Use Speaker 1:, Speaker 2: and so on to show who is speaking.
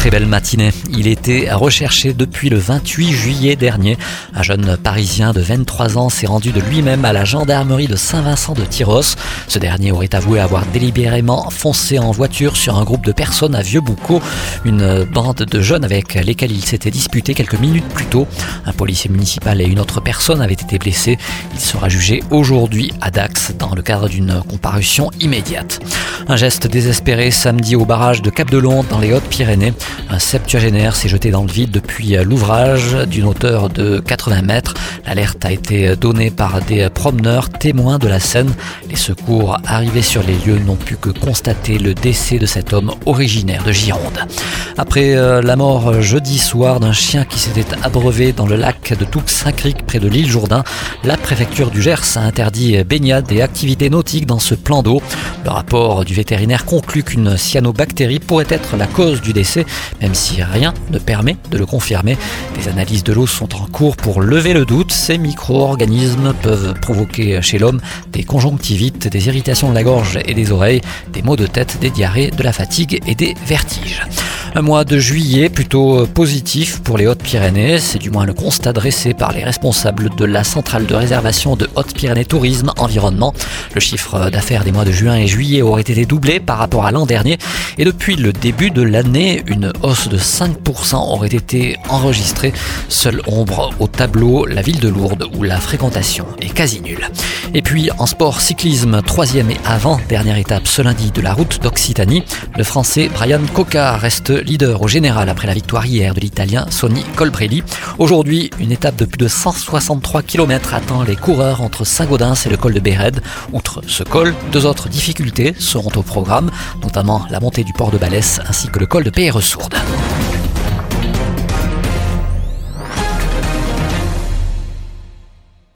Speaker 1: très belle matinée. Il était recherché depuis le 28 juillet dernier. Un jeune Parisien de 23 ans s'est rendu de lui-même à la gendarmerie de Saint-Vincent de Tyros. Ce dernier aurait avoué avoir délibérément foncé en voiture sur un groupe de personnes à Vieux-Boucau, une bande de jeunes avec lesquels il s'était disputé quelques minutes plus tôt. Un policier municipal et une autre personne avaient été blessés. Il sera jugé aujourd'hui à Dax dans le cadre d'une comparution immédiate. Un geste désespéré samedi au barrage de Cap-de-Londe dans les Hautes-Pyrénées. Un septuagénaire s'est jeté dans le vide depuis l'ouvrage d'une hauteur de 80 mètres. L'alerte a été donnée par des promeneurs témoins de la scène. Les secours arrivés sur les lieux n'ont pu que constater le décès de cet homme originaire de Gironde. Après euh, la mort jeudi soir d'un chien qui s'était abreuvé dans le lac de Toux-Saint-Cric près de l'île Jourdain, la préfecture du Gers a interdit baignade et activités nautiques dans ce plan d'eau. Le rapport du vétérinaire conclut qu'une cyanobactérie pourrait être la cause du décès même si rien ne permet de le confirmer. Des analyses de l'eau sont en cours pour lever le doute. Ces micro-organismes peuvent provoquer chez l'homme des conjonctivites, des irritations de la gorge et des oreilles, des maux de tête, des diarrhées, de la fatigue et des vertiges. Un mois de juillet plutôt positif pour les Hautes-Pyrénées, c'est du moins le constat dressé par les responsables de la centrale de réservation de Hautes-Pyrénées Tourisme Environnement. Le chiffre d'affaires des mois de juin et juillet aurait été doublé par rapport à l'an dernier et depuis le début de l'année, une hausse de 5% aurait été enregistrée. Seule ombre au tableau, la ville de Lourdes où la fréquentation est quasi nulle. Puis en sport cyclisme, troisième et avant dernière étape ce lundi de la route d'Occitanie, le français Brian Coca reste leader au général après la victoire hier de l'italien Sonny Colbrelli. Aujourd'hui, une étape de plus de 163 km attend les coureurs entre Saint-Gaudens et le col de Béred. Outre ce col, deux autres difficultés seront au programme, notamment la montée du port de Balès ainsi que le col de PR Sourde.